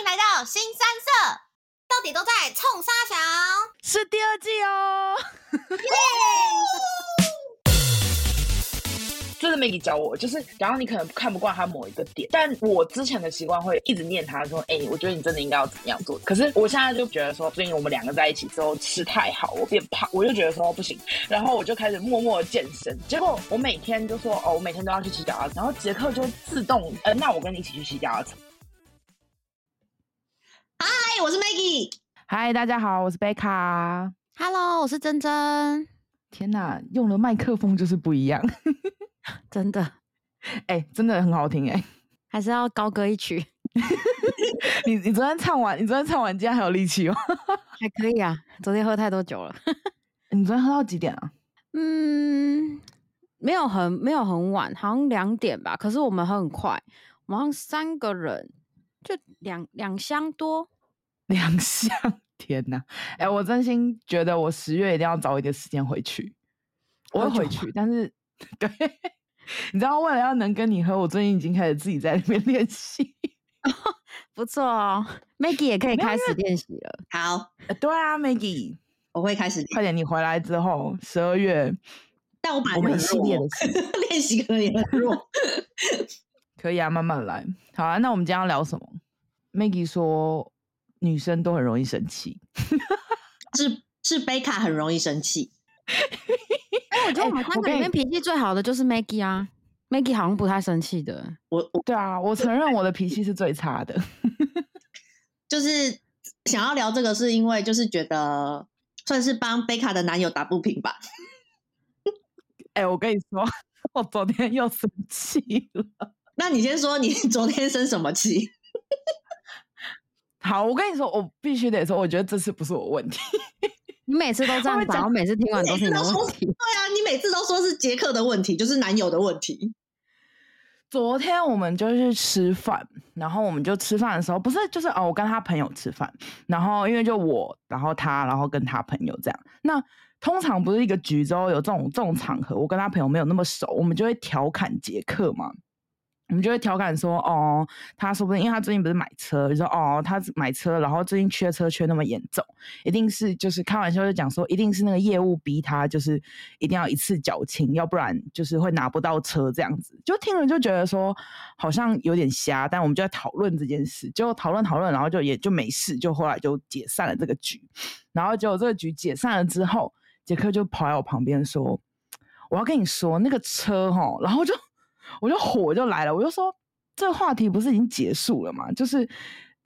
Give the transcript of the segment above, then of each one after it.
迎来到新三社，到底都在冲沙小？是第二季哦。就是 Maggie 教我，就是然后你可能看不惯他某一个点，但我之前的习惯会一直念他说，哎，我觉得你真的应该要怎么样做。可是我现在就觉得说，最近我们两个在一起之后吃太好，我变胖，我就觉得说不行，然后我就开始默默的健身。结果我每天就说，哦，我每天都要去洗脚踏车，然后杰克就自动，呃，那我跟你一起去洗脚踏车。嗨，我是 Maggie。嗨，大家好，我是贝卡。Hello，我是珍珍。天哪，用了麦克风就是不一样。真的，哎、欸，真的很好听哎、欸，还是要高歌一曲。你你昨天唱完，你昨天唱完，今天还有力气哦，还可以啊。昨天喝太多酒了。你昨天喝到几点啊？嗯，没有很没有很晚，好像两点吧。可是我们喝很快，我们好像三个人就两两箱多，两项。天哪，哎、欸，我真心觉得我十月一定要找一点时间回去。我会回去，但是。对，你知道，为了要能跟你喝，我最近已经开始自己在那边练习，不错哦。Maggie 也可以开始练习了。好，对啊，Maggie，我会开始。快点，你回来之后，十二月，但我把我们一系列的 练习可能也很弱。可以啊，慢慢来。好啊，那我们今天要聊什么？Maggie 说，女生都很容易生气，是是贝卡很容易生气。哎，我觉得我们三个里面脾气最好的就是 Maggie 啊，Maggie 好像不太生气的。我，我对啊，我承认我的脾气是最差的。就是想要聊这个，是因为就是觉得算是帮贝卡的男友打不平吧。哎，我跟你说，我昨天又生气了。那你先说，你 昨天生什么气？好，我跟你说，我必须得说，我觉得这次不是我问题。你每次都这样讲，我每次听完都是你的问题。对啊，你每次都说是杰克的问题，就是男友的问题。昨天我们就去吃饭，然后我们就吃饭的时候，不是就是哦，我跟他朋友吃饭，然后因为就我，然后他，然后跟他朋友这样。那通常不是一个局之后有这种这种场合，我跟他朋友没有那么熟，我们就会调侃杰克嘛。我们就会调侃说，哦，他说不定因为他最近不是买车，就说哦，他买车，然后最近缺车缺那么严重，一定是就是开玩笑就讲说，一定是那个业务逼他，就是一定要一次缴清，要不然就是会拿不到车这样子。就听了就觉得说好像有点瞎，但我们就在讨论这件事，就讨论讨论，然后就也就没事，就后来就解散了这个局。然后结果这个局解散了之后，杰克就跑来我旁边说，我要跟你说那个车齁，然后就。我就火就来了，我就说这个话题不是已经结束了吗？就是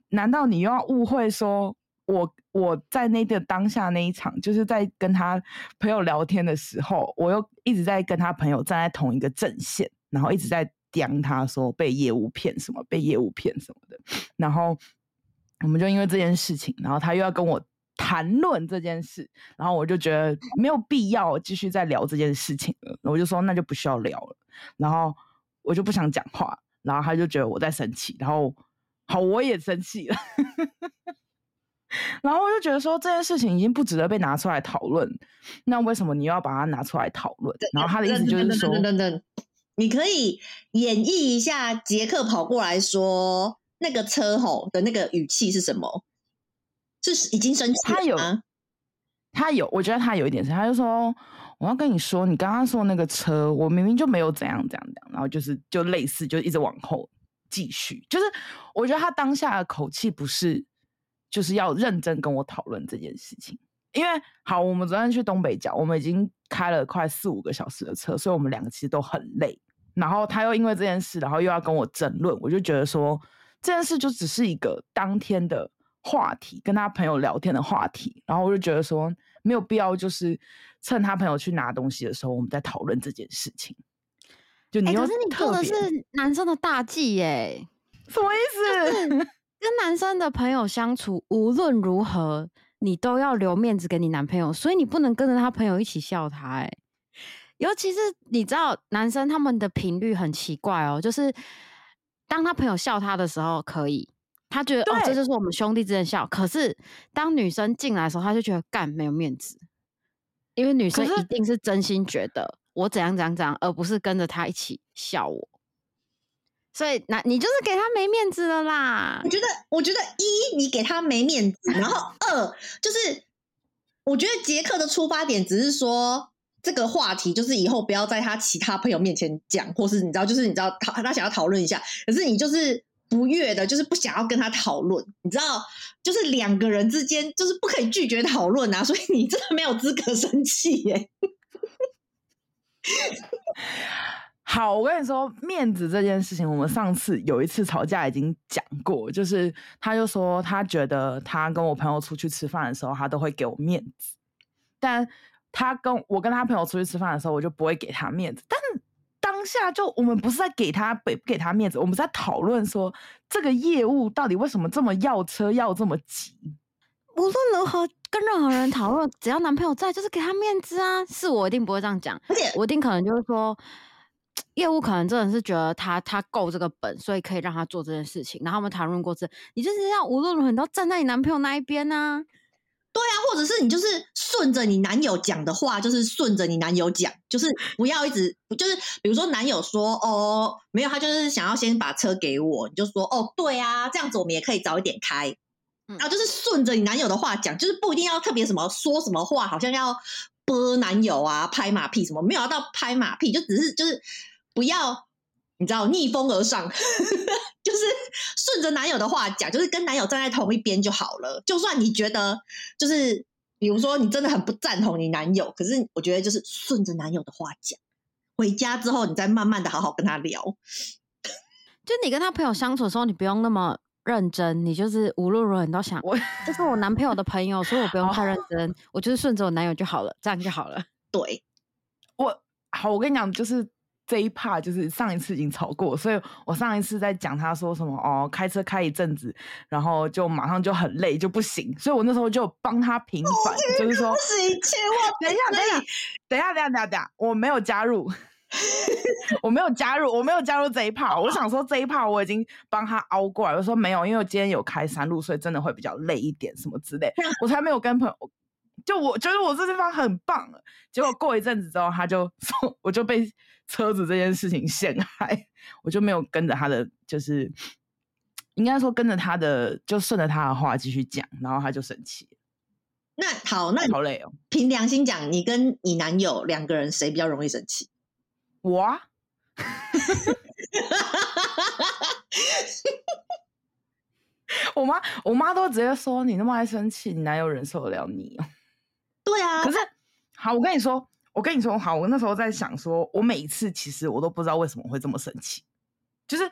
难道你又要误会说我我在那个当下那一场，就是在跟他朋友聊天的时候，我又一直在跟他朋友站在同一个阵线，然后一直在讲他说被业务骗什么，被业务骗什么的，然后我们就因为这件事情，然后他又要跟我谈论这件事，然后我就觉得没有必要继续再聊这件事情了，我就说那就不需要聊了，然后。我就不想讲话，然后他就觉得我在生气，然后好，我也生气了，然后我就觉得说这件事情已经不值得被拿出来讨论，那为什么你又要把它拿出来讨论？然后他的意思就是说，等等等，你可以演绎一下杰克跑过来说那个车吼的那个语气是什么？是已经生气了吗？他有，他有，我觉得他有一点生气，他就说。我要跟你说，你刚刚说那个车，我明明就没有怎样怎样怎样，然后就是就类似，就一直往后继续。就是我觉得他当下的口气不是，就是要认真跟我讨论这件事情。因为好，我们昨天去东北角，我们已经开了快四五个小时的车，所以我们两个其实都很累。然后他又因为这件事，然后又要跟我争论，我就觉得说这件事就只是一个当天的话题，跟他朋友聊天的话题。然后我就觉得说。没有必要，就是趁他朋友去拿东西的时候，我们在讨论这件事情。就你、欸，可是你做的是男生的大忌耶？什么意思？跟男生的朋友相处，无论如何，你都要留面子给你男朋友，所以你不能跟着他朋友一起笑他。哎，尤其是你知道，男生他们的频率很奇怪哦，就是当他朋友笑他的时候，可以。他觉得哦，这就是我们兄弟之间笑。可是当女生进来的时候，他就觉得干没有面子，因为女生一定是真心觉得我怎样怎样怎样，而不是跟着他一起笑我。所以那你就是给他没面子了啦。我觉得，我觉得一你给他没面子，然后 二就是我觉得杰克的出发点只是说这个话题就是以后不要在他其他朋友面前讲，或是你知道，就是你知道他他想要讨论一下，可是你就是不悦的，就是不想要跟他讨论，你知道，就是两个人之间就是不可以拒绝讨论啊，所以你真的没有资格生气耶。好，我跟你说，面子这件事情，我们上次有一次吵架已经讲过，就是他就说他觉得他跟我朋友出去吃饭的时候，他都会给我面子，但他跟我跟他朋友出去吃饭的时候，我就不会给他面子。但当下就我们不是在给他给不给他面子，我们在讨论说这个业务到底为什么这么要车要这么急。无论如何跟任何人讨论，只要男朋友在，就是给他面子啊。是我一定不会这样讲，而且我一定可能就是说。业务可能真的是觉得他他够这个本，所以可以让他做这件事情。然后我们谈论过这，你就是要无论如何你都站在你男朋友那一边呢？对啊，或者是你就是顺着你男友讲的话，就是顺着你男友讲，就是不要一直就是比如说男友说哦没有，他就是想要先把车给我，你就说哦对啊，这样子我们也可以早一点开。然后就是顺着你男友的话讲，就是不一定要特别什么说什么话，好像要播男友啊拍马屁什么，没有要到拍马屁，就只是就是。不要，你知道逆风而上，就是顺着男友的话讲，就是跟男友站在同一边就好了。就算你觉得，就是比如说你真的很不赞同你男友，可是我觉得就是顺着男友的话讲，回家之后你再慢慢的好好跟他聊。就你跟他朋友相处的时候，你不用那么认真，你就是无论如何你都想，我这是我男朋友的朋友，所以我不用太认真，我就是顺着我男友就好了，这样就好了。对，我好，我跟你讲，就是。这一 part 就是上一次已经吵过，所以我上一次在讲他说什么哦，开车开一阵子，然后就马上就很累就不行，所以我那时候就帮他平反，哦、就是说，千万等一下，等一下，等一下，等一下，等一下，我没有加入，我没有加入，我没有加入这一 part，我想说这一 part 我已经帮他熬过来，我说没有，因为我今天有开山路，所以真的会比较累一点，什么之类，我才没有跟朋友，就我觉得我这地方很棒，结果过一阵子之后，他就 说我就被。车子这件事情陷害，我就没有跟着他的，就是应该说跟着他的，就顺着他的话继续讲，然后他就生气。那好，那好累哦。凭良心讲，你跟你男友两个人谁比较容易生气？我啊。我妈，我妈都直接说你那么爱生气，你男友忍受得了你？对啊。可是，好，我跟你说。我跟你说好，我那时候在想说，我每一次其实我都不知道为什么会这么生气，就是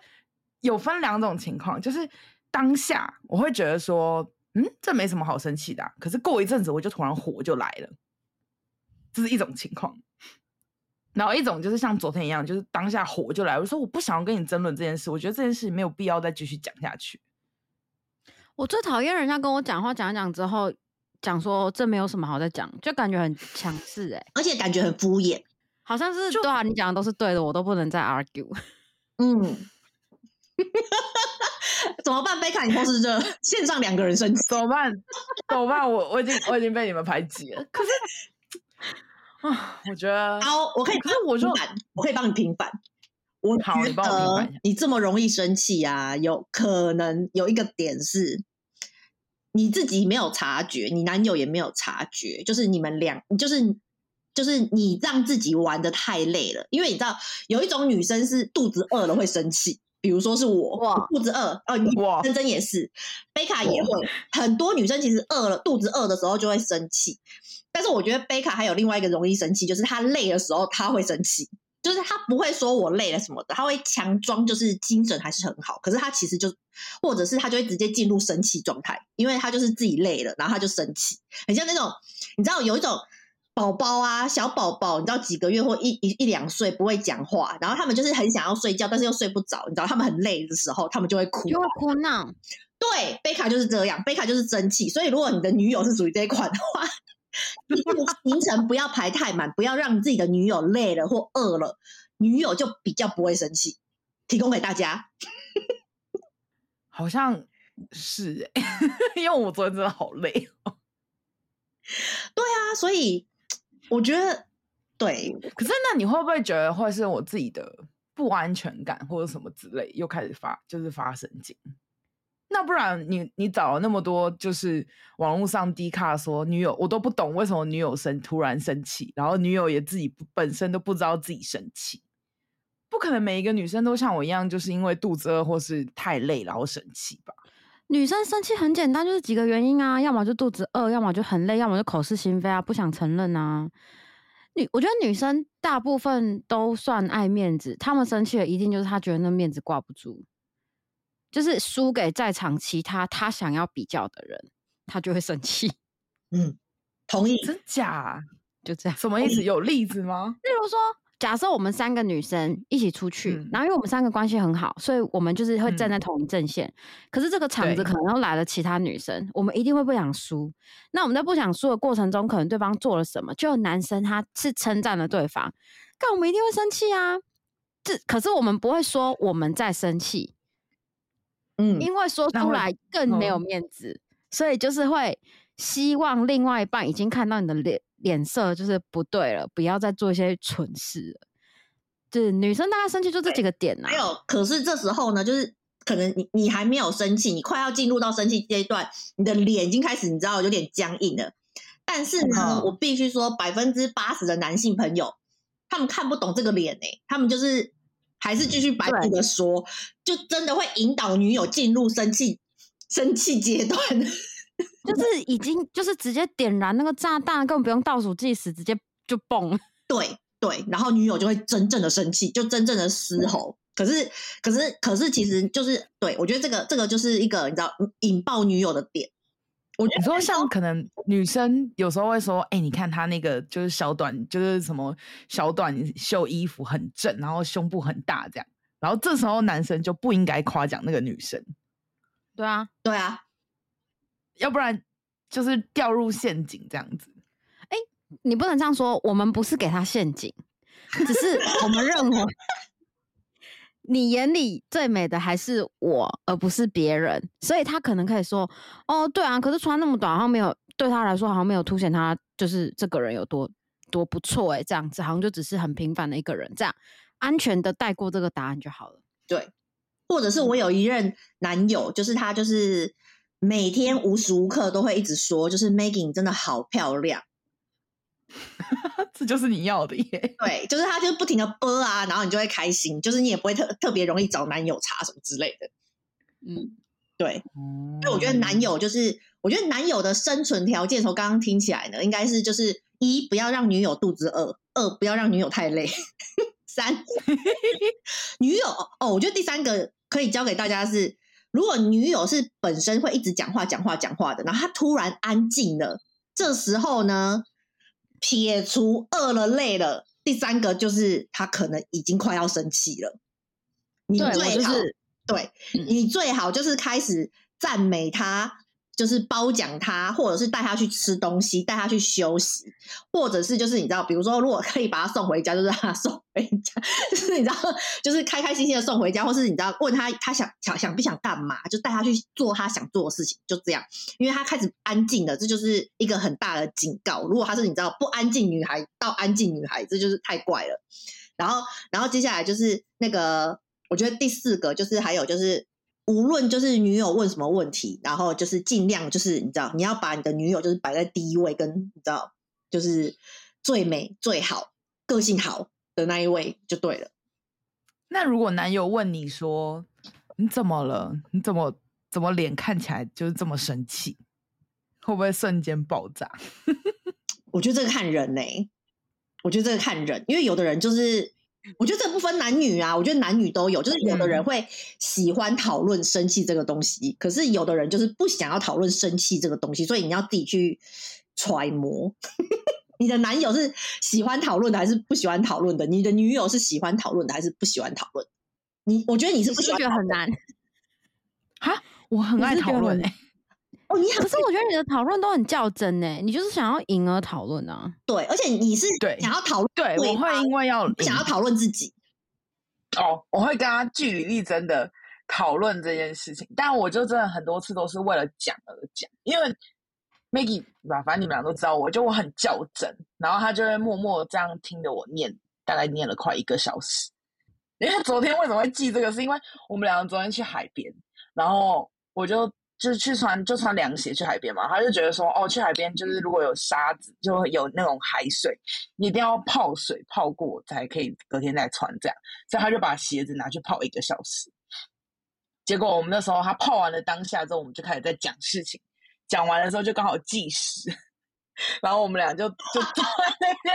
有分两种情况，就是当下我会觉得说，嗯，这没什么好生气的，可是过一阵子我就突然火就来了，这是一种情况。然后一种就是像昨天一样，就是当下火就来，我说我不想要跟你争论这件事，我觉得这件事没有必要再继续讲下去。我最讨厌人家跟我讲话讲一讲之后。讲说这没有什么好再讲，就感觉很强势哎，而且感觉很敷衍，好像是对啊，你讲的都是对的，我都不能再 argue。嗯，怎么办？贝卡，你同时这线上两个人生气，怎么办？怎么办？我我已经我已经被你们排挤了。可是 啊，我觉得好，我可以，可是我说我可以帮你平反。我好，你帮我平反一下。你这么容易生气啊？有可能有一个点是。你自己没有察觉，你男友也没有察觉，就是你们两，就是就是你让自己玩的太累了。因为你知道，有一种女生是肚子饿了会生气，比如说是我，我肚子饿，哦，你珍珍也是，贝卡也会，很多女生其实饿了，肚子饿的时候就会生气。但是我觉得贝卡还有另外一个容易生气，就是她累的时候她会生气。就是他不会说我累了什么的，他会强装就是精神还是很好，可是他其实就或者是他就会直接进入生气状态，因为他就是自己累了，然后他就生气，很像那种你知道有一种宝宝啊，小宝宝，你知道几个月或一一一两岁不会讲话，然后他们就是很想要睡觉，但是又睡不着，你知道他们很累的时候，他们就会哭，就会哭闹。对，贝卡就是这样，贝卡就是生气，所以如果你的女友是属于这一款的话。行程不要排太满，不要让自己的女友累了或饿了，女友就比较不会生气。提供给大家，好像是哎，因为我昨天真的好累哦。对啊，所以我觉得对。可是那你会不会觉得会是我自己的不安全感或者什么之类，又开始发就是发神经。那不然你你找了那么多，就是网络上低卡说女友，我都不懂为什么女友生突然生气，然后女友也自己本身都不知道自己生气，不可能每一个女生都像我一样，就是因为肚子饿或是太累然后生气吧？女生生气很简单，就是几个原因啊，要么就肚子饿，要么就很累，要么就口是心非啊，不想承认啊。女我觉得女生大部分都算爱面子，她们生气了一定就是她觉得那面子挂不住。就是输给在场其他他想要比较的人，他就会生气。嗯，同意。真假？就这样。什么意思？有例子吗？例如说，假设我们三个女生一起出去，嗯、然后因为我们三个关系很好，所以我们就是会站在同一阵线。嗯、可是这个场子可能又来了其他女生，我们一定会不想输。那我们在不想输的过程中，可能对方做了什么，就有男生他是称赞了对方，但我们一定会生气啊。这可是我们不会说我们在生气。嗯，因为说出来更没有面子，所以就是会希望另外一半已经看到你的脸脸色就是不对了，不要再做一些蠢事了。就是女生大概生气就这几个点呐、啊。还有，可是这时候呢，就是可能你你还没有生气，你快要进入到生气阶段，你的脸已经开始你知道有点僵硬了。但是呢，嗯、我必须说，百分之八十的男性朋友他们看不懂这个脸诶、欸，他们就是。还是继续白目的说，就真的会引导女友进入生气生气阶段，就是已经就是直接点燃那个炸弹，根本不用倒数计时，直接就蹦。对对，然后女友就会真正的生气，就真正的嘶吼。可是可是可是，其实就是对我觉得这个这个就是一个你知道引爆女友的点。我你说像可能女生有时候会说，哎、欸，你看她那个就是小短，就是什么小短袖衣服很正，然后胸部很大这样，然后这时候男生就不应该夸奖那个女生。对啊，对啊，要不然就是掉入陷阱这样子。哎、欸，你不能这样说，我们不是给他陷阱，只是我们认为。你眼里最美的还是我，而不是别人，所以他可能可以说：“哦，对啊，可是穿那么短，好像没有对他来说，好像没有凸显他就是这个人有多多不错诶，这样子好像就只是很平凡的一个人，这样安全的带过这个答案就好了。”对，或者是我有一任男友，就是他就是每天无时无刻都会一直说，就是 Maggie 真的好漂亮。这就是你要的耶，对，就是他就是不停的播啊，然后你就会开心，就是你也不会特特别容易找男友查什么之类的，嗯，对，因为我觉得男友就是，我觉得男友的生存条件从刚刚听起来呢，应该是就是一不要让女友肚子饿，二不要让女友太累，三 女友哦，我觉得第三个可以教给大家是，如果女友是本身会一直讲话讲话讲话的，然后她突然安静了，这时候呢。撇除饿了累了，第三个就是他可能已经快要生气了。你最好对，你最好就是开始赞美他。就是褒奖他，或者是带他去吃东西，带他去休息，或者是就是你知道，比如说如果可以把他送回家，就是让他送回家，就是你知道，就是开开心心的送回家，或是你知道问他他想想想不想干嘛，就带他去做他想做的事情，就这样，因为他开始安静了，这就是一个很大的警告。如果他是你知道不安静女孩到安静女孩，这就是太怪了。然后，然后接下来就是那个，我觉得第四个就是还有就是。无论就是女友问什么问题，然后就是尽量就是你知道，你要把你的女友就是摆在第一位，跟你知道就是最美最好、个性好的那一位就对了。那如果男友问你说你怎么了？你怎么怎么脸看起来就是这么生气？会不会瞬间爆炸？我觉得这个看人呢、欸，我觉得这个看人，因为有的人就是。我觉得这不分男女啊，我觉得男女都有，就是有的人会喜欢讨论生气这个东西，嗯、可是有的人就是不想要讨论生气这个东西，所以你要自己去揣摩。你的男友是喜欢讨论的还是不喜欢讨论的？你的女友是喜欢讨论的还是不喜欢讨论？你我觉得你是不喜欢，觉得很难哈，我很爱讨论诶。哦，你可是我觉得你的讨论都很较真呢，你就是想要赢而讨论啊。对，而且你是想要讨论，对，我会因为要想要讨论自己。哦，我会跟他据理力争的讨论这件事情，但我就真的很多次都是为了讲而讲，因为 Maggie 吧，反正你们俩都知道我，我就我很较真，然后他就会默默这样听着我念，大概念了快一个小时。因为昨天为什么会记这个？是因为我们两个昨天去海边，然后我就就是去穿就穿凉鞋去海边嘛。他就觉得说，哦，去海边就是如果有沙子，就有那种海水，你一定要泡水泡过才可以隔天再穿这样。所以他就把鞋子拿去泡一个小时。结果我们那时候他泡完了当下之后，我们就开始在讲事情。讲完的时候就刚好计时。然后我们俩就就，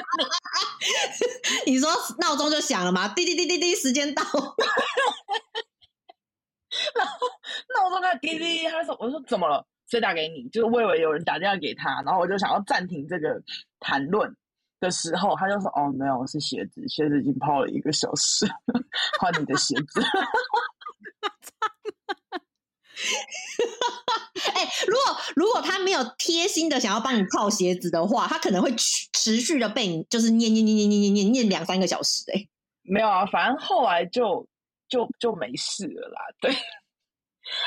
你说闹钟就响了吗？滴滴滴滴滴，时间到。然后闹钟在滴滴，他说：“我说怎么了？谁打给你？”就是我以为有人打电话给他，然后我就想要暂停这个谈论的时候，他就说：“哦，没有，是鞋子，鞋子已经泡了一个小时，换你的鞋子。”哎、欸，如果如果他没有贴心的想要帮你泡鞋子的话，他可能会持续的被你就是念念念念念念念念两三个小时、欸。哎，没有啊，反正后来就就就没事了啦。对，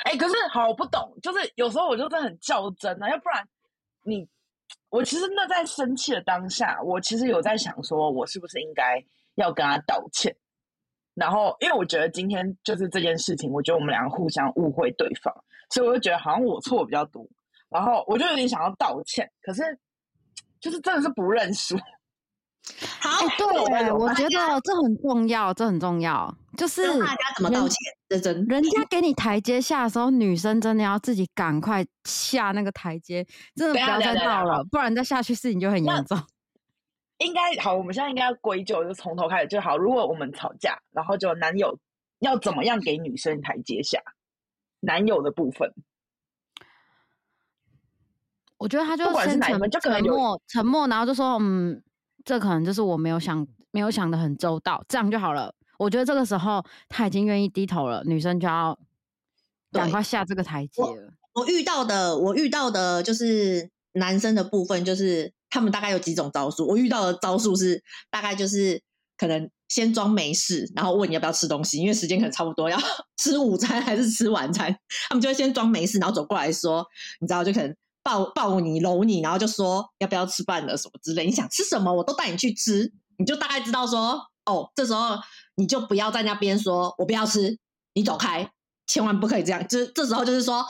哎、欸，可是好，我不懂，就是有时候我就是很较真啊，要不然你我其实那在生气的当下，我其实有在想说，我是不是应该要跟他道歉？然后，因为我觉得今天就是这件事情，我觉得我们两个互相误会对方，所以我就觉得好像我错比较多。然后我就有点想要道歉，可是就是真的是不认输。好，欸、对，我觉得这很重要，这很重要，就是大家怎么道歉？认真，人家给你台阶下的时候，女生真的要自己赶快下那个台阶，真的不要再闹了，不然再下去事情就很严重。应该好，我们现在应该要归咎，就从头开始就好。如果我们吵架，然后就男友要怎么样给女生台阶下？男友的部分，我觉得他就先沉就沉默，沉默，然后就说：“嗯，这可能就是我没有想，没有想的很周到，这样就好了。”我觉得这个时候他已经愿意低头了，女生就要赶快下这个台阶了。我，我遇到的，我遇到的就是男生的部分，就是。他们大概有几种招数，我遇到的招数是大概就是可能先装没事，然后问你要不要吃东西，因为时间可能差不多要 吃午餐还是吃晚餐，他们就会先装没事，然后走过来说，你知道就可能抱抱你搂你，然后就说要不要吃饭了什么之类，你想吃什么我都带你去吃，你就大概知道说哦，这时候你就不要在那边说我不要吃，你走开，千万不可以这样，就是这时候就是说，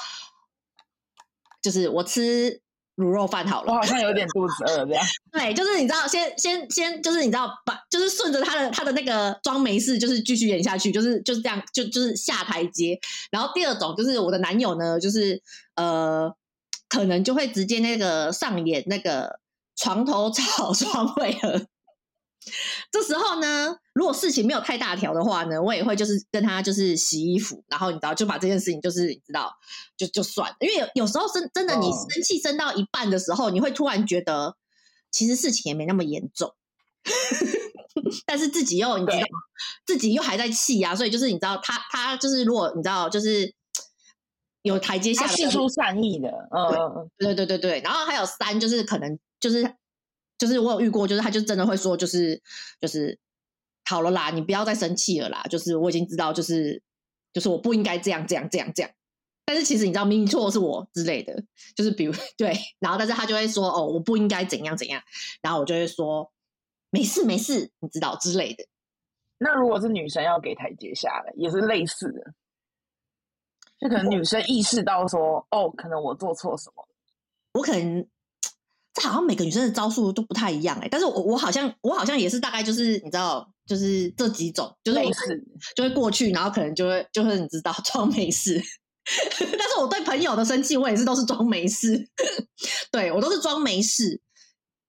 就是我吃。卤肉饭好了，我好像有点肚子饿这样。对，就是你知道，先先先，就是你知道，把就是顺着他的他的那个装没事，就是继续演下去，就是就是这样，就就是下台阶。然后第二种就是我的男友呢，就是呃，可能就会直接那个上演那个床头吵 床尾和。这时候呢，如果事情没有太大条的话呢，我也会就是跟他就是洗衣服，然后你知道就把这件事情就是你知道就就算了，因为有有时候真真的你生气生到一半的时候，你会突然觉得其实事情也没那么严重，但是自己又你知道自己又还在气呀、啊，所以就是你知道他他就是如果你知道就是有台阶下，释出善意的，嗯，对对对对对，然后还有三就是可能就是。就是我有遇过，就是他就真的会说，就是就是好了啦，你不要再生气了啦。就是我已经知道，就是就是我不应该这样这样这样这样。但是其实你知道，明明错的是我之类的。就是比如 对，然后但是他就会说哦，我不应该怎样怎样。然后我就会说没事没事，你知道之类的。那如果是女生要给台阶下来，也是类似的，就可能女生意识到说哦，可能我做错什么，我可能。这好像每个女生的招数都不太一样哎、欸，但是我我好像我好像也是大概就是你知道，就是这几种，就是我就会过去，然后可能就会就是你知道装没事，但是我对朋友的生气，我也是都是装没事，对我都是装没事，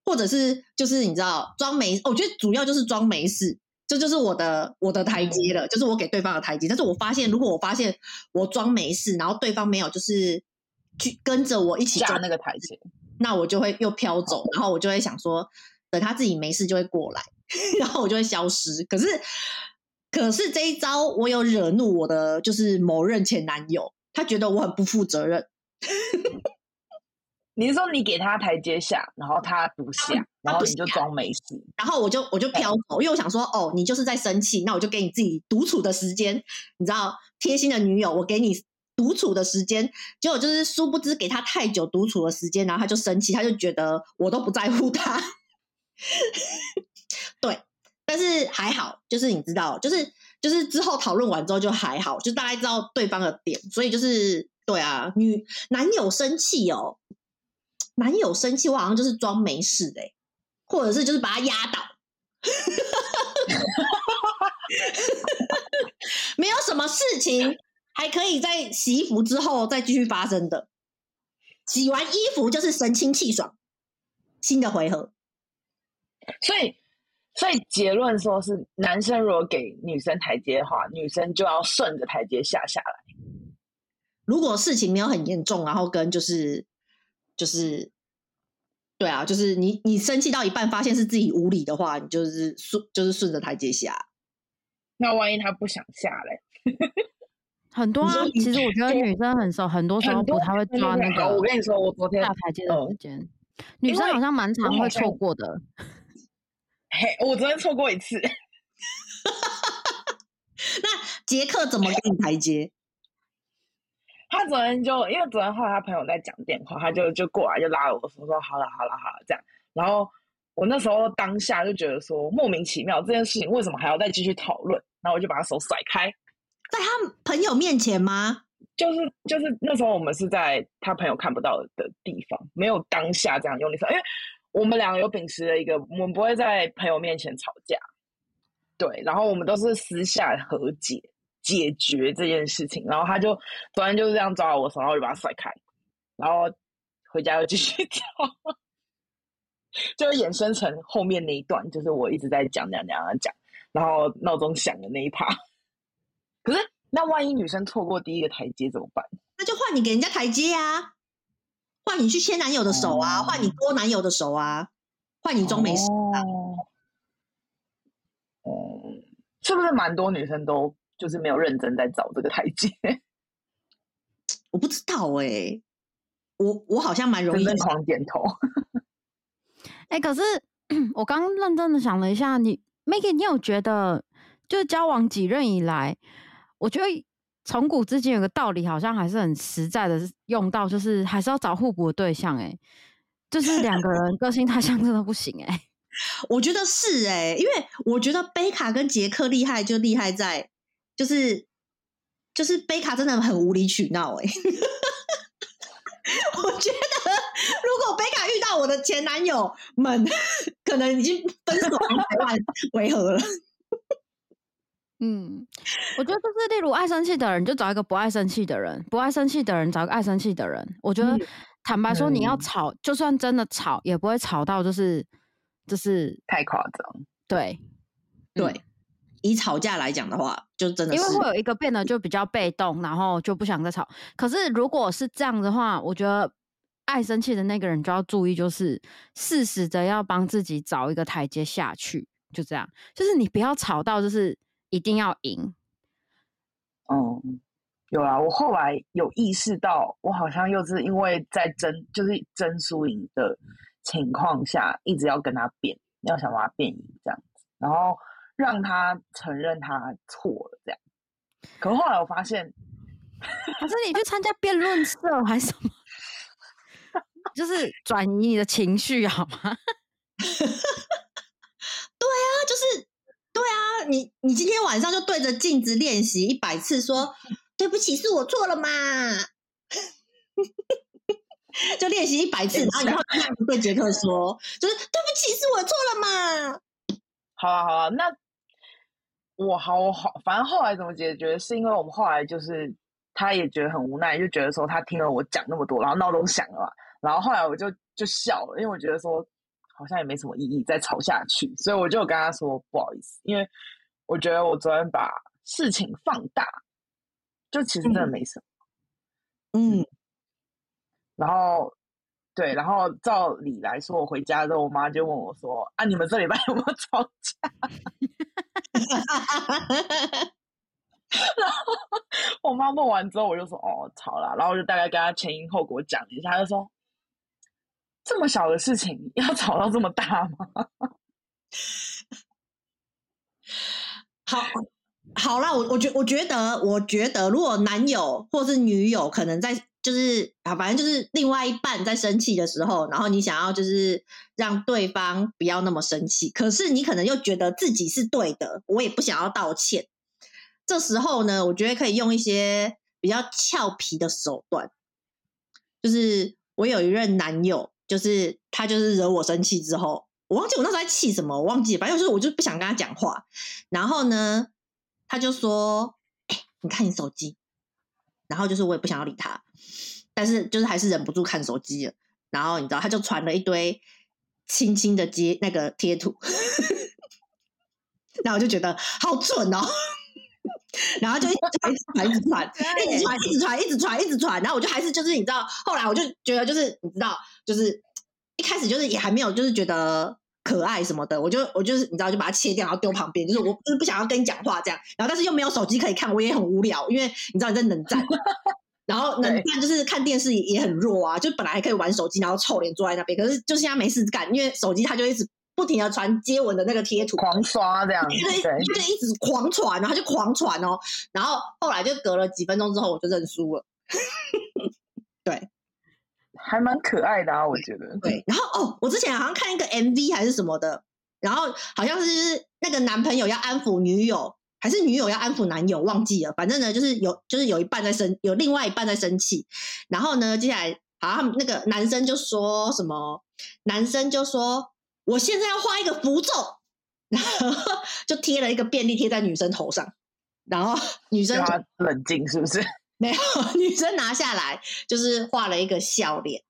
或者是就是你知道装没，我觉得主要就是装没事，这就，是我的我的台阶了，就是我给对方的台阶。但是我发现，如果我发现我装没事，然后对方没有就是去跟着我一起下那个台阶。那我就会又飘走，然后我就会想说，等他自己没事就会过来，然后我就会消失。可是，可是这一招我有惹怒我的就是某任前男友，他觉得我很不负责任。你是说你给他台阶下，然后他不下，然后你就装没事，然后我就我就飘走，因为我想说，哦，你就是在生气，那我就给你自己独处的时间。你知道，贴心的女友，我给你。独处的时间，结果就是殊不知给他太久独处的时间，然后他就生气，他就觉得我都不在乎他。对，但是还好，就是你知道，就是就是之后讨论完之后就还好，就大概知道对方的点，所以就是对啊，女男友生气哦，男友生气，我好像就是装没事的、或者是就是把他压倒，没有什么事情还可以在洗衣服之后再继续发生的，洗完衣服就是神清气爽，新的回合，所以。所以结论说是男生如果给女生台阶的话，女生就要顺着台阶下下来。如果事情没有很严重，然后跟就是就是，对啊，就是你你生气到一半发现是自己无理的话，你就是顺就是顺着台阶下。那万一他不想下嘞？很多啊，其实我觉得女生很熟，很多时候不太会抓那个。我跟你说，我昨天下台阶的时间，女生好像蛮常会错过的。嘿，我昨天错过一次。那杰克怎么给你台阶？他昨天就因为昨天后来他朋友在讲电话，他就就过来就拉我说说好了好了好了这样。然后我那时候当下就觉得说莫名其妙，这件事情为什么还要再继续讨论？然后我就把他手甩开，在他朋友面前吗？就是就是那时候我们是在他朋友看不到的地方，没有当下这样用力说，因为。我们两个有秉持了一个，我们不会在朋友面前吵架，对，然后我们都是私下和解解决这件事情。然后他就昨天就是这样抓我手，然后就把他甩开，然后回家又继续跳，就衍生成后面那一段，就是我一直在讲讲讲讲讲，然后闹钟响的那一趴。可是那万一女生错过第一个台阶怎么办？那就换你给人家台阶啊。换你去牵男友的手啊！换、哦、你勾男友的手啊！换你装没事啊！哦，是不是蛮多女生都就是没有认真在找这个台阶？我不知道哎、欸，我我好像蛮容易狂点头。哎、欸，可是我刚认真的想了一下，你 Maggie，你有觉得就是交往几任以来，我觉得。从古至今有个道理，好像还是很实在的用到，就是还是要找互补的对象、欸。哎，就是两个人个性太像，真的不行、欸。哎，我觉得是哎、因为我觉得贝卡跟杰克厉害，就厉害在就是就是贝卡真的很无理取闹。哎，我觉得如果贝卡遇到我的前男友们，可能已经分手两百万回合了。嗯，我觉得就是，例如爱生气的人，就找一个不爱生气的人；不爱生气的人，找一个爱生气的人。我觉得，坦白说，你要吵，嗯、就算真的吵，也不会吵到就是就是太夸张。对，对，嗯、以吵架来讲的话，就真的是因为会有一个变得就比较被动，然后就不想再吵。可是如果是这样的话，我觉得爱生气的那个人就要注意，就是适时的要帮自己找一个台阶下去。就这样，就是你不要吵到就是。一定要赢。嗯，有啊，我后来有意识到，我好像又是因为在争，就是争输赢的情况下，一直要跟他辩，要想把他辩赢这样子，然后让他承认他错了这样。可是后来我发现，可是你去参加辩论社还是什么？就是转移你的情绪好吗？对啊，就是。对啊，你你今天晚上就对着镜子练习一百次说，说对不起，是我错了嘛？就练习一百次，然后以后这样对杰克说，就是对不起，是我错了嘛？好啊，好啊，那我好我好，反正后来怎么解决？是因为我们后来就是他也觉得很无奈，就觉得说他听了我讲那么多，然后闹钟响了嘛，然后后来我就就笑了，因为我觉得说。好像也没什么意义再吵下去，所以我就跟他说不好意思，因为我觉得我昨天把事情放大，就其实真的没什么。嗯，嗯，然后对，然后照理来说，我回家之后，我妈就问我说：“啊，你们这礼拜有没有吵架？” 然后我妈问完之后，我就说：“哦，吵了。”然后我就大概跟她前因后果讲一下，他就说。这么小的事情要吵到这么大吗？好，好啦，我我觉我觉得，我觉得，如果男友或是女友可能在就是啊，反正就是另外一半在生气的时候，然后你想要就是让对方不要那么生气，可是你可能又觉得自己是对的，我也不想要道歉，这时候呢，我觉得可以用一些比较俏皮的手段。就是我有一任男友，就是他就是惹我生气之后，我忘记我那时候在气什么，我忘记，反正就是我就不想跟他讲话。然后呢，他就说：“哎、你看你手机。”然后就是我也不想要理他，但是就是还是忍不住看手机了。然后你知道，他就传了一堆轻轻的接那个贴图，然后我就觉得好蠢哦。然后就一直传，一直传，一直传，一直传，一直传，一直传。然后我就还是就是你知道，后来我就觉得就是你知道，就是一开始就是也还没有就是觉得可爱什么的，我就我就是你知道就把它切掉，然后丢旁边，就是我就是不想要跟你讲话这样。然后但是又没有手机可以看，我也很无聊，因为你知道你在冷战，然后冷战就是看电视也很弱啊，就本来还可以玩手机，然后臭脸坐在那边，可是就现在没事干，因为手机它就一直。不停的传接吻的那个贴图，狂刷这样，对，就一直狂传，然后就狂传哦，然后后来就隔了几分钟之后，我就认输了。对，还蛮可爱的啊，我觉得。对，然后哦，我之前好像看一个 MV 还是什么的，然后好像是那个男朋友要安抚女友，还是女友要安抚男友，忘记了。反正呢，就是有就是有一半在生，有另外一半在生气。然后呢，接下来好像那个男生就说什么，男生就说。我现在要画一个符咒，然后 就贴了一个便利贴在女生头上，然后 女生就冷静是不是？没有，女生拿下来就是画了一个笑脸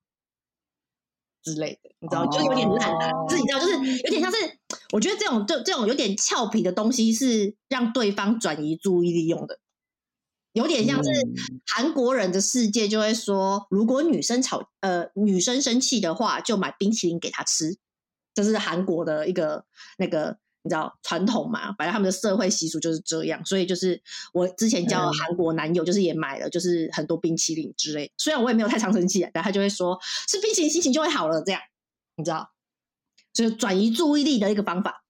之类的，你知道，就有点烂啊，自己知道，就是有点像是，我觉得这种这这种有点俏皮的东西是让对方转移注意力用的，有点像是韩国人的世界就会说，如果女生吵呃女生生气的话，就买冰淇淋给她吃。这是韩国的一个那个你知道传统嘛？反正他们的社会习俗就是这样，所以就是我之前交的韩国男友，就是也买了，就是很多冰淇淋之类。虽然我也没有太常生气，但他就会说吃冰淇淋心情就会好了，这样你知道，就是转移注意力的一个方法。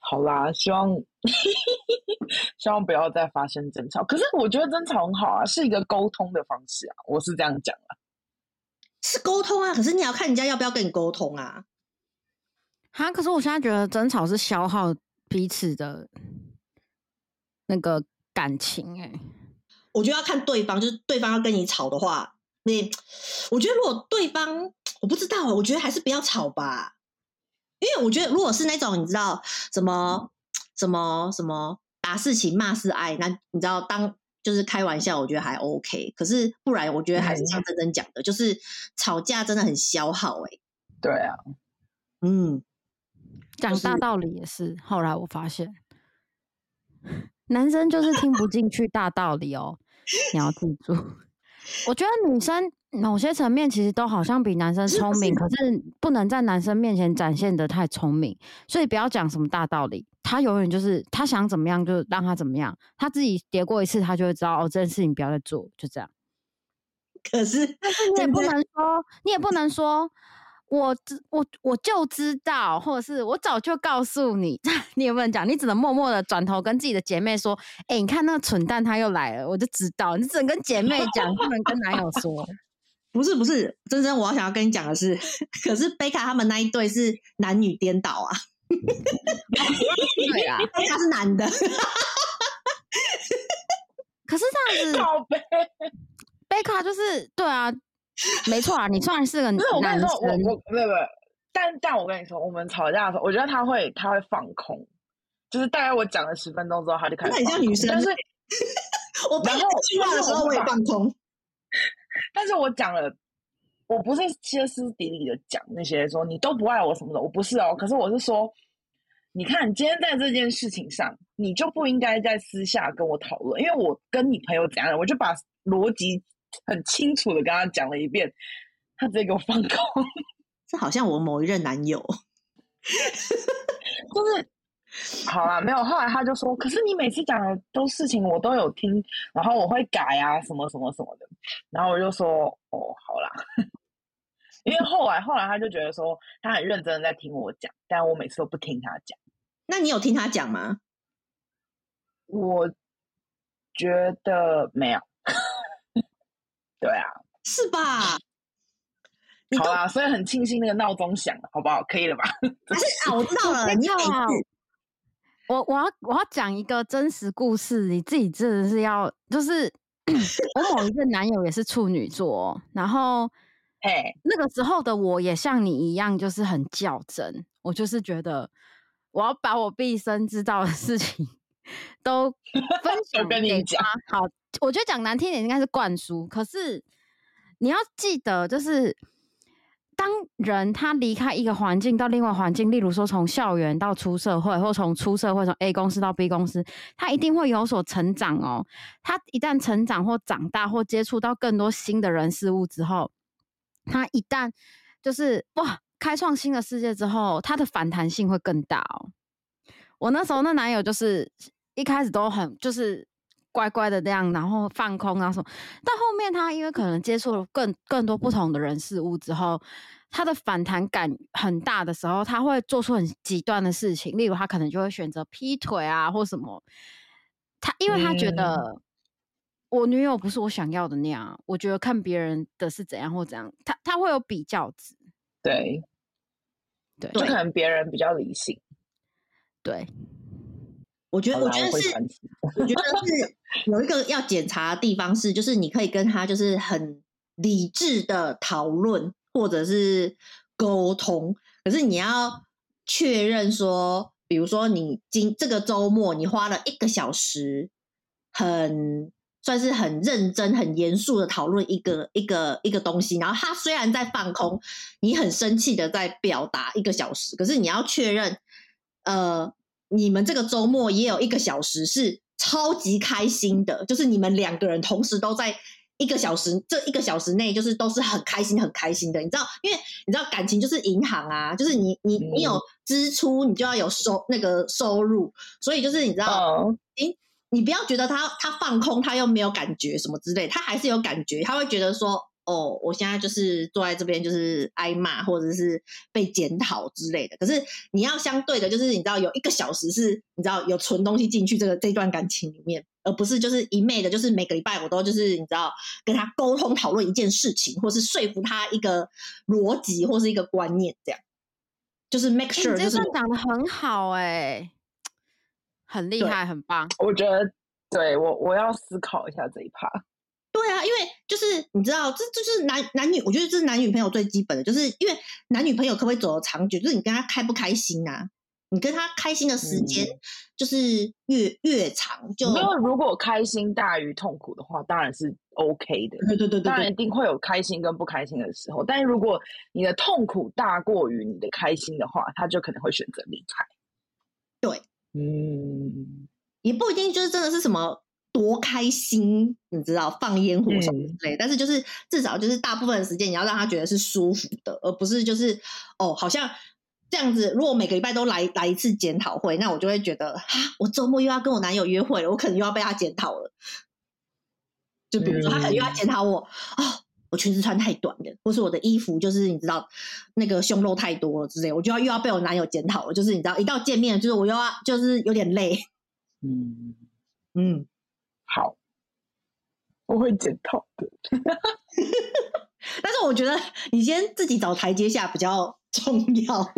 好啦，希望 希望不要再发生争吵。可是我觉得争吵很好啊，是一个沟通的方式啊，我是这样讲啊，是沟通啊。可是你要看人家要不要跟你沟通啊。哈，可是我现在觉得争吵是消耗彼此的那个感情哎、欸。我觉得要看对方，就是对方要跟你吵的话，你我觉得如果对方我不知道，我觉得还是不要吵吧。因为我觉得如果是那种你知道什么什么什么打是情骂是爱，那你知道当就是开玩笑，我觉得还 OK。可是不然，我觉得还是像真真讲的，嗯、就是吵架真的很消耗哎、欸。对啊，嗯。讲大道理也是，后来我发现，男生就是听不进去大道理哦。你要记住，我觉得女生某些层面其实都好像比男生聪明，可是不能在男生面前展现的太聪明。所以不要讲什么大道理，他永远就是他想怎么样就让他怎么样，他自己跌过一次，他就会知道哦，这件事情不要再做，就这样。可是，但是你也不能说，你也不能说。我知我我就知道，或者是我早就告诉你，你有没有讲？你只能默默的转头跟自己的姐妹说：“哎、欸，你看那个蠢蛋他又来了。”我就知道，你只能跟姐妹讲，不能跟男友说。不是不是，真真，我要想要跟你讲的是，可是贝卡他们那一对是男女颠倒啊。对啊，贝卡是男的。可是这样子，贝卡就是对啊。没错啊，你虽然是个男生，我跟你说，我我没有没有，但但我跟你说，我们吵架的时候，我觉得他会他会放空，就是大概我讲了十分钟之后，他就开始。很像女生，但是 我然后说话的时候我也放空，但是我讲了，我不是歇斯底里的讲那些说你都不爱我什么的，我不是哦，可是我是说，你看今天在这件事情上，你就不应该在私下跟我讨论，因为我跟你朋友怎样，我就把逻辑。很清楚的跟他讲了一遍，他直接给我放空。这好像我某一任男友，就是好啦，没有。后来他就说：“可是你每次讲的都事情我都有听，然后我会改啊，什么什么什么的。”然后我就说：“哦，好啦。”因为后来后来他就觉得说他很认真的在听我讲，但我每次都不听他讲。那你有听他讲吗？我觉得没有。对啊，是吧？好啦，所以很庆幸那个闹钟响了，好不好？可以了吧？是啊，我知道了。你有一次，我我要我要讲一个真实故事，你自己真的是要，就是我某一个男友也是处女座，然后哎，嘿那个时候的我也像你一样，就是很较真，我就是觉得我要把我毕生知道的事情都分享给他。跟你讲好，我觉得讲难听点应该是灌输，可是你要记得，就是。当人他离开一个环境到另外环境，例如说从校园到出社会，或从出社会从 A 公司到 B 公司，他一定会有所成长哦。他一旦成长或长大或接触到更多新的人事物之后，他一旦就是哇，开创新的世界之后，他的反弹性会更大哦。我那时候那男友就是一开始都很就是乖乖的这样，然后放空啊什么，到后面他因为可能接触了更更多不同的人事物之后。他的反弹感很大的时候，他会做出很极端的事情，例如他可能就会选择劈腿啊，或什么。他因为他觉得我女友不是我想要的那样，我觉得看别人的是怎样或怎样，他他会有比较值。对，对，就可能别人比较理性。对，我觉得，我觉得是，我觉得是有一个要检查的地方是，就是你可以跟他就是很理智的讨论。或者是沟通，可是你要确认说，比如说你今这个周末你花了一个小时，很算是很认真、很严肃的讨论一个一个一个东西，然后他虽然在放空，你很生气的在表达一个小时，可是你要确认，呃，你们这个周末也有一个小时是超级开心的，就是你们两个人同时都在。一个小时，这一个小时内就是都是很开心、很开心的，你知道？因为你知道感情就是银行啊，就是你你你有支出，你就要有收那个收入，所以就是你知道，你、oh. 你不要觉得他他放空，他又没有感觉什么之类，他还是有感觉，他会觉得说。哦，我现在就是坐在这边，就是挨骂或者是被检讨之类的。可是你要相对的，就是你知道有一个小时是，你知道有存东西进去这个这段感情里面，而不是就是一昧的，就是每个礼拜我都就是你知道跟他沟通讨论一件事情，或是说服他一个逻辑或是一个观念，这样就是 make sure、欸。你这段讲得很好哎、欸，很厉害，很棒。我觉得对我我要思考一下这一趴。对啊，因为就是你知道，这这就是男男女，我觉得这是男女朋友最基本的，就是因为男女朋友可不可以走得长久，就是你跟他开不开心啊？你跟他开心的时间就是越、嗯、越长，就因为如果开心大于痛苦的话，当然是 OK 的。对对对对，当然一定会有开心跟不开心的时候，但是如果你的痛苦大过于你的开心的话，他就可能会选择离开。对，嗯，也不一定就是真的是什么。多开心，你知道放烟火什么之类，嗯、但是就是至少就是大部分的时间你要让他觉得是舒服的，而不是就是哦，好像这样子。如果每个礼拜都来来一次检讨会，那我就会觉得啊，我周末又要跟我男友约会了，我可能又要被他检讨了。就比如说，他可能又要检讨我啊、嗯哦，我裙子穿太短了，或是我的衣服就是你知道那个胸肉太多了之类，我就要又要被我男友检讨了。就是你知道，一到见面，就是我又要就是有点累。嗯嗯。嗯好，我会检讨的。但是我觉得你先自己找台阶下比较重要。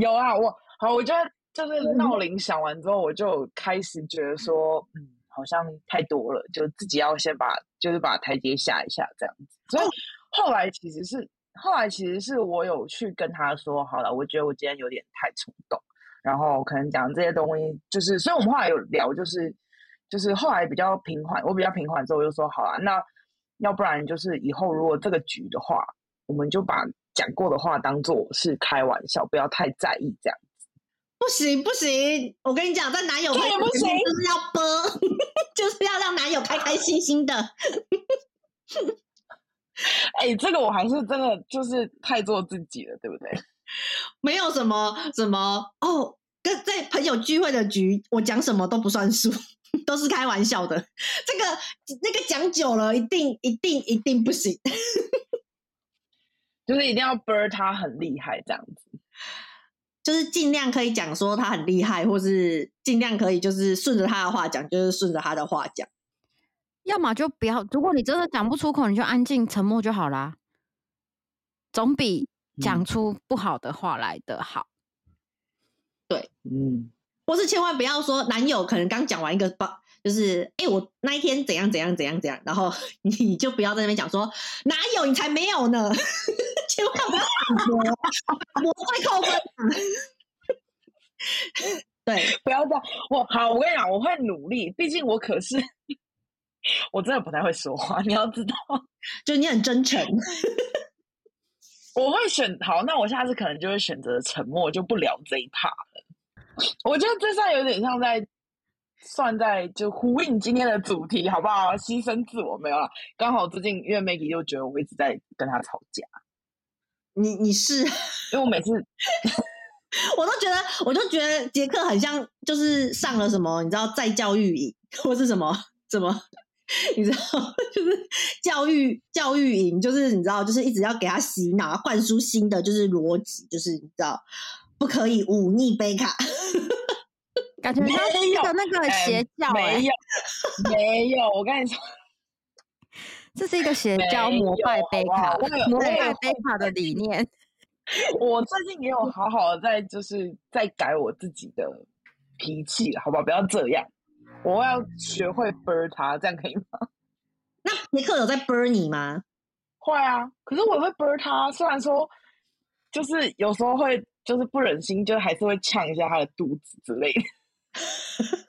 有啊，我好，我觉得就是闹铃响完之后，我就开始觉得说，嗯，好像太多了，就自己要先把，就是把台阶下一下这样子。所以后来其实是，后来其实是我有去跟他说，好了，我觉得我今天有点太冲动。然后可能讲这些东西，就是，所以我们后来有聊，就是，就是后来比较平缓，我比较平缓之后，我就说好啊，那要不然就是以后如果这个局的话，我们就把讲过的话当做是开玩笑，不要太在意这样子。不行不行，我跟你讲，在男友面前就是要播，就是要让男友开开心心的。哎、欸，这个我还是真的就是太做自己了，对不对？没有什么什么哦，跟在朋友聚会的局，我讲什么都不算数，都是开玩笑的。这个那个讲久了，一定一定一定不行，就是一定要 bird 他很厉害这样子，就是尽量可以讲说他很厉害，或是尽量可以就是顺着他的话讲，就是顺着他的话讲。要么就不要，如果你真的讲不出口，你就安静沉默就好啦，总比。讲出不好的话来的好，对，嗯，或是千万不要说男友可能刚讲完一个包，就是哎、欸，我那一天怎样怎样怎样怎样，然后 你就不要在那边讲说哪有，你才没有呢，千万不要反 驳，我会扣分。对，不要这样。我好，我跟你讲，我会努力，毕竟我可是我真的不太会说话，你要知道，就你很真诚。我会选好，那我下次可能就会选择沉默，就不聊这一趴了。我觉得这算有点像在算在就呼应今天的主题，好不好？牺牲自我没有了。刚好最近因为 Maggie 又觉得我一直在跟他吵架，你你是因为我每次 我都觉得，我就觉得杰克很像就是上了什么，你知道再教育营或是什么什么。你知道，就是教育教育营，就是你知道，就是一直要给他洗脑、灌输新的就是逻辑，就是你知道，不可以忤逆贝卡，感觉他是一个那个邪教、欸欸，没有，没有，我跟你说，这是一个邪教膜拜贝卡，膜拜贝卡的理念。我最近也有好好的在，就是在改我自己的脾气，好不好？不要这样。我要学会 burn 他，这样可以吗？那杰克有在 burn 你吗？会啊，可是我也会 burn 他。虽然说，就是有时候会，就是不忍心，就还是会呛一下他的肚子之类的。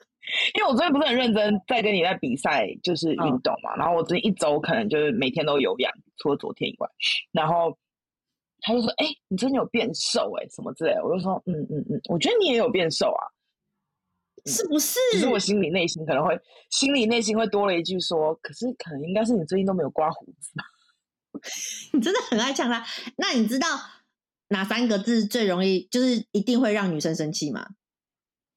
因为我最近不是很认真在跟你在比赛，就是运动嘛。嗯、然后我最近一周可能就是每天都有氧，除了昨天以外。然后他就说：“哎、欸，你真的有变瘦哎、欸，什么之类的。”我就说：“嗯嗯嗯，我觉得你也有变瘦啊。”是不是？其实我心里内心可能会，心里内心会多了一句说，可是可能应该是你最近都没有刮胡子吧？你真的很爱呛他。那你知道哪三个字最容易，就是一定会让女生生气吗？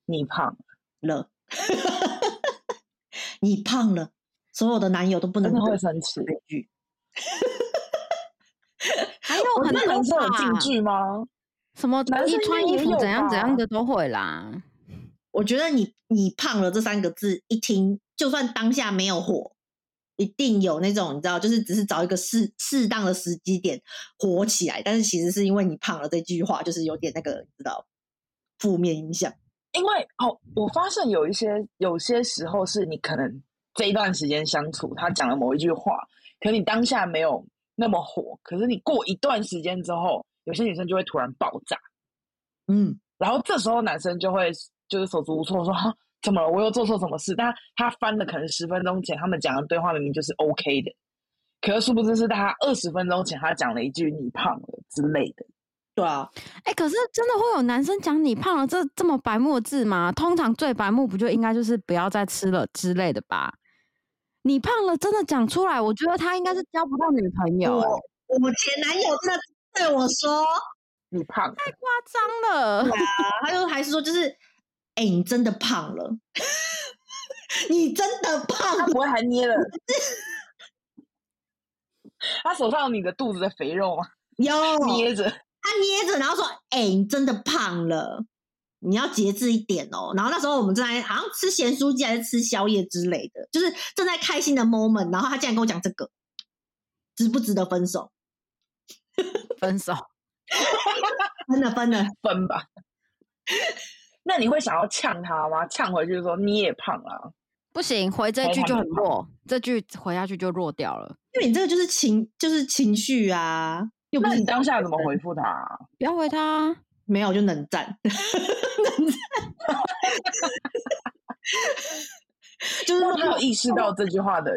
你胖了，你胖了，所有的男友都不能会生气。还有很多男生有禁句吗？什么一穿衣服怎样怎样的都会啦。我觉得你你胖了这三个字一听，就算当下没有火，一定有那种你知道，就是只是找一个适适当的时机点火起来。但是其实是因为你胖了这句话，就是有点那个你知道负面影响。因为哦，我发现有一些有些时候是你可能这一段时间相处，他讲了某一句话，可能你当下没有那么火，可是你过一段时间之后，有些女生就会突然爆炸。嗯，然后这时候男生就会。就是手足无措，说哈怎么了？我又做错什么事？但他翻了可能十分钟前他们讲的对话明明就是 OK 的，可是殊不知是他二十分钟前他讲了一句“你胖了”之类的。对啊，哎、欸，可是真的会有男生讲“你胖了”这这么白目字吗？通常最白目不就应该就是不要再吃了之类的吧？你胖了真的讲出来，我觉得他应该是交不到女朋友、欸。我我前男友真的对我说：“你胖了。”太夸张了。对啊，他就还是说就是。哎、欸，你真的胖了！你真的胖了，他不会还捏了？他手上有你的肚子的肥肉吗？有 捏着，他捏着，然后说：“哎、欸，你真的胖了，你要节制一点哦。”然后那时候我们正在好像吃咸酥鸡还是吃宵夜之类的，就是正在开心的 moment。然后他竟然跟我讲这个，值不值得分手？分手，分了，分了，分吧。那你会想要呛他吗？呛回去说你也胖了、啊，不行，回这句就很弱，这句回下去就弱掉了。因为你这个就是情，就是情绪啊。又不是那你当下怎么回复他、啊？不要回他，没有就冷战，冷战。就是说他有意识到这句话的。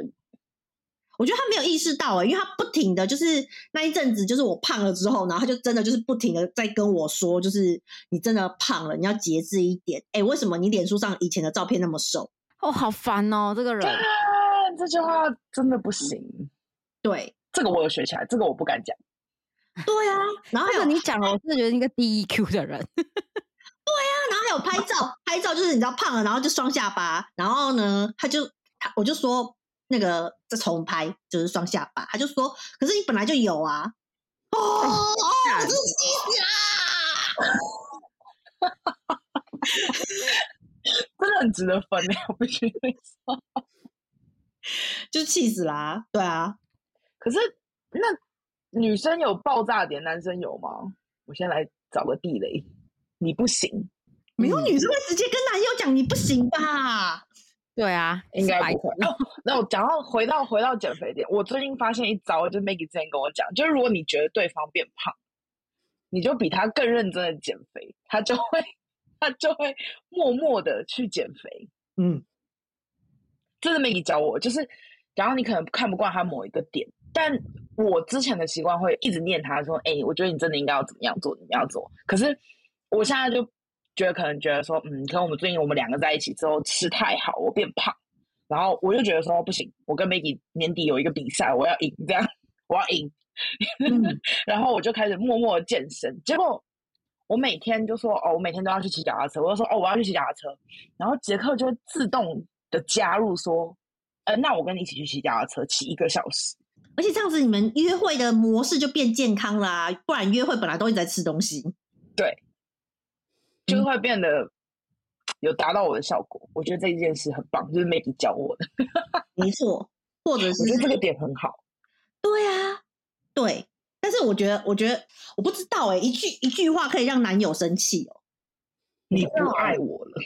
我觉得他没有意识到、欸、因为他不停的就是那一阵子，就是我胖了之后，然后他就真的就是不停的在跟我说，就是你真的胖了，你要节制一点。哎、欸，为什么你脸书上以前的照片那么瘦？哦，好烦哦，这个人。这句话真的不行。对，这个我有学起来，这个我不敢讲。对啊，然后还有你讲了，我真的觉得一个低 EQ 的人。对啊，然后还有拍照，拍照就是你知道胖了，然后就双下巴，然后呢，他就他我就说。那个再重拍就是双下巴，他就说：“可是你本来就有啊！”哦，我真气死啦！真的很值得分嘞，我必须说，就是气死啦！对啊，可是那女生有爆炸点，男生有吗？我先来找个地雷，你不行，没有女生会直接跟男友讲，你不行吧？对啊，应该不会。那那我讲到回到回到减肥点，我最近发现一招，就是 Maggie 之前跟我讲，就是如果你觉得对方变胖，你就比他更认真的减肥，他就会他就会默默的去减肥。嗯，这是 Maggie 教我，就是然后你可能看不惯他某一个点，但我之前的习惯会一直念他说：“哎、欸，我觉得你真的应该要怎么样做，怎么样做。”可是我现在就。觉得可能觉得说，嗯，可能我们最近我们两个在一起之后吃太好，我变胖，然后我就觉得说不行，我跟 Maggie 年底有一个比赛，我要赢，这样我要赢，嗯、然后我就开始默默健身，结果我每天就说哦，我每天都要去骑脚踏车，我就说哦，我要去骑脚踏车，然后杰克就会自动的加入说，呃，那我跟你一起去骑脚踏车，骑一个小时，而且这样子你们约会的模式就变健康啦，不然约会本来都一直在吃东西，对。就会变得有达到我的效果，我觉得这一件事很棒，就是 Maggie 教我的，没错，或者是我觉得这个点很好。对啊，对，但是我觉得，我觉得我不知道哎、欸，一句一句话可以让男友生气哦。你不爱我了？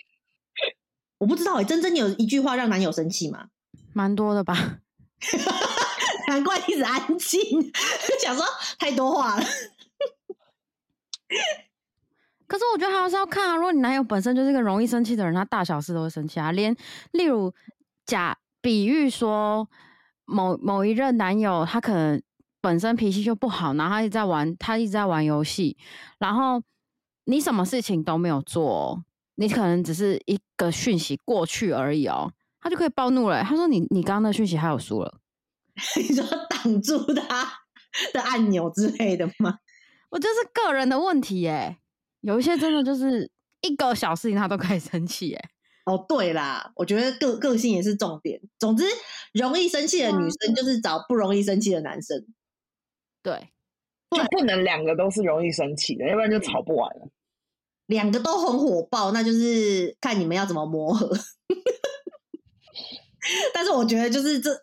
我不知道哎、欸，真真有一句话让男友生气吗？蛮多的吧，难怪一直安静，想说太多话了。可是我觉得还是要看啊。如果你男友本身就是一个容易生气的人，他大小事都会生气啊。连例如假比喻说，某某一任男友他可能本身脾气就不好，然后他一直在玩，他一直在玩游戏，然后你什么事情都没有做，你可能只是一个讯息过去而已哦，他就可以暴怒了。他说你：“你你刚刚的讯息还有输了，你说挡住他的按钮之类的吗？”我这是个人的问题耶。有一些真的就是一个小事情，他都可以生气哎。哦，对啦，我觉得个个性也是重点。总之，容易生气的女生就是找不容易生气的男生。对，就不能两个都是容易生气的，要不然就吵不完了。两个都很火爆，那就是看你们要怎么磨合。但是我觉得，就是这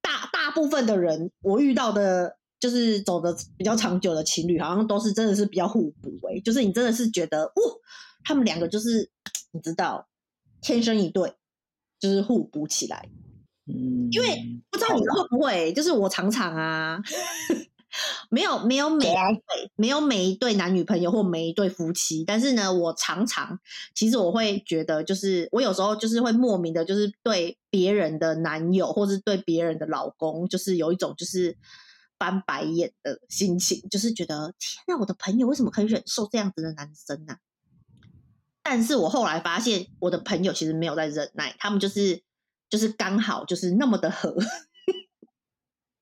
大大部分的人，我遇到的。就是走的比较长久的情侣，好像都是真的是比较互补诶、欸。就是你真的是觉得，哦，他们两个就是你知道，天生一对，就是互补起来。嗯，因为不知道你会不会，就是我常常啊，没有没有每一对没有每一对男女朋友或每一对夫妻，但是呢，我常常其实我会觉得，就是我有时候就是会莫名的，就是对别人的男友或是对别人的老公，就是有一种就是。翻白眼的心情，就是觉得天哪，我的朋友为什么可以忍受这样子的男生呢？但是我后来发现，我的朋友其实没有在忍耐，他们就是就是刚好就是那么的合。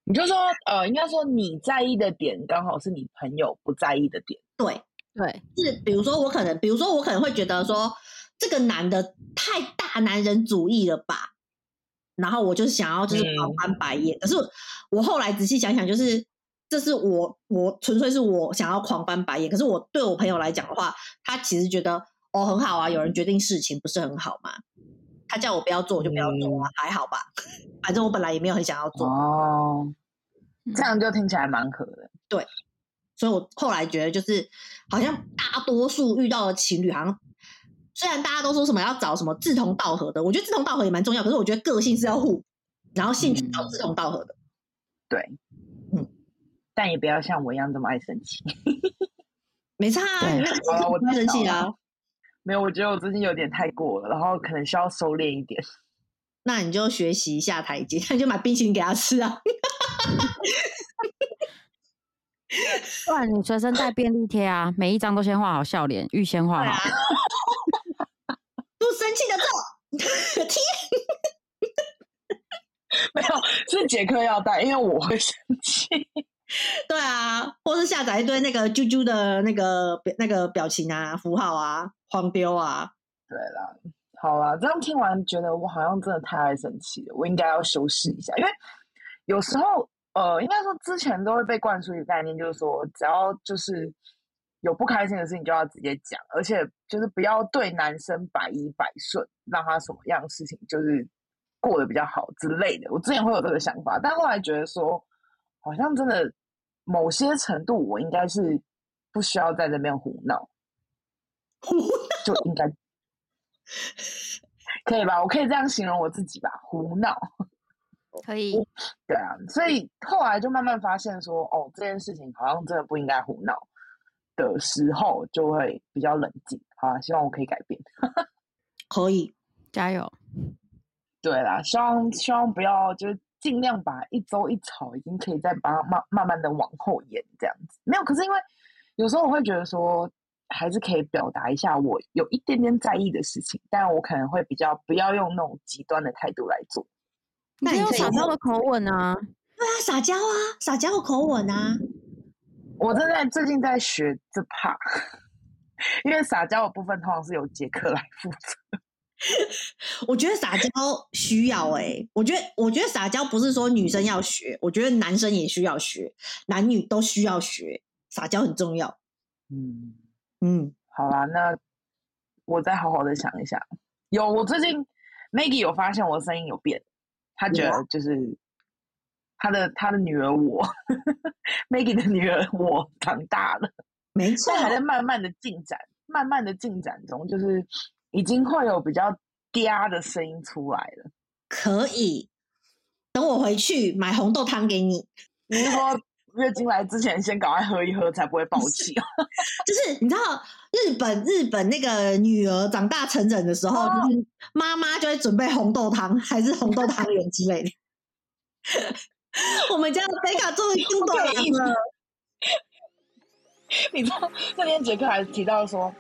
你就说，呃，应该说你在意的点，刚好是你朋友不在意的点。对对，是比如说我可能，比如说我可能会觉得说，这个男的太大男人主义了吧。然后我就是想要就是狂翻白眼，嗯、可是我后来仔细想想，就是这是我我纯粹是我想要狂翻白眼。可是我对我朋友来讲的话，他其实觉得哦很好啊，有人决定事情不是很好吗？他叫我不要做，我就不要做啊，嗯、还好吧。反正我本来也没有很想要做哦，这样就听起来蛮可的。对，所以我后来觉得就是好像大多数遇到的情侣好像。虽然大家都说什么要找什么志同道合的，我觉得志同道合也蛮重要。可是我觉得个性是要互，然后兴趣要志同道合的。嗯、对，嗯，但也不要像我一样这么爱生气。没差、啊，对好了，我太生气啊。没有，我觉得我最近有点太过了，然后可能需要收敛一点。那你就学习一下台阶，那你就买冰淇淋给他吃啊。不然你随身带便利贴啊，每一张都先画好笑脸，预先画好。不生气的做，天，没有，是杰克要带，因为我会生气。对啊，或是下载一堆那个啾啾的那个那个表情啊、符号啊、黄标啊。对啦，好啦，这样听完觉得我好像真的太爱生气了，我应该要修饰一下，因为有时候呃，应该说之前都会被灌输一个概念，就是说只要就是。有不开心的事情就要直接讲，而且就是不要对男生百依百顺，让他什么样的事情就是过得比较好之类的。我之前会有这个想法，但后来觉得说，好像真的某些程度，我应该是不需要在这边胡闹。胡闹？就应该可以吧？我可以这样形容我自己吧？胡闹。可以。对啊，所以后来就慢慢发现说，哦，这件事情好像真的不应该胡闹的时候，就会比较冷静。好啊，希望我可以改变。可以，加油。对啦，希望希望不要就是尽量把一周一吵已经可以再把它慢慢慢的往后延这样子。没有，可是因为有时候我会觉得说，还是可以表达一下我有一点点在意的事情，但我可能会比较不要用那种极端的态度来做。那你有撒娇的口吻啊？对啊，撒娇啊，撒娇的口吻啊。我正在最近在学这 part，因为撒娇的部分通常是由杰克来负责。我觉得撒娇需要哎、欸，我觉得我觉得撒娇不是说女生要学，我觉得男生也需要学，男女都需要学，撒娇很重要。嗯嗯，好啦，那我再好好的想一想。有，我最近 Maggie 有发现我的声音有变，他觉得就是他的他的女儿我，Maggie 的女儿我长大了，没错，还在慢慢的进展，慢慢的进展中，就是。已经会有比较嗲的声音出来了。可以，等我回去买红豆汤给你。你是说月经来之前先赶快喝一喝，才不会爆气？就是你知道，日本日本那个女儿长大成人的时候，哦、就是妈妈就会准备红豆汤，还是红豆汤圆之类的。我们家的贝卡终于听懂了。你知道那天杰克还提到说。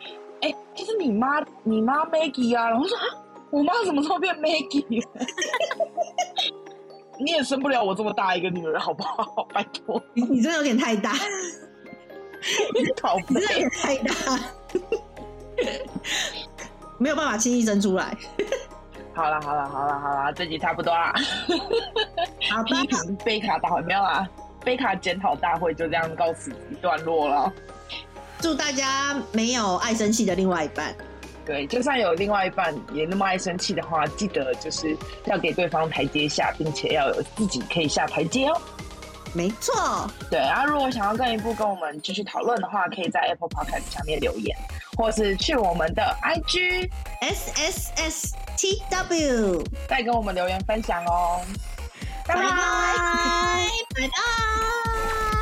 哎，就是你妈，你妈 Maggie 啊，然后说啊，我妈什么时候变 Maggie？你也生不了我这么大一个女儿，好不好？拜托，你你真的有点太大，你讨厌，真的有点太大，没有办法轻易生出来。好了好了好了好了，这集差不多啦。啊，批评，贝卡大会没有啦，贝卡检讨大会就这样告辞一段落了。祝大家没有爱生气的另外一半。对，就算有另外一半也那么爱生气的话，记得就是要给对方台阶下，并且要有自己可以下台阶哦。没错。对啊，如果想要更一步跟我们继续讨论的话，可以在 Apple Podcast 下面留言，或是去我们的 IG S S S T W 再跟我们留言分享哦。拜拜，拜拜。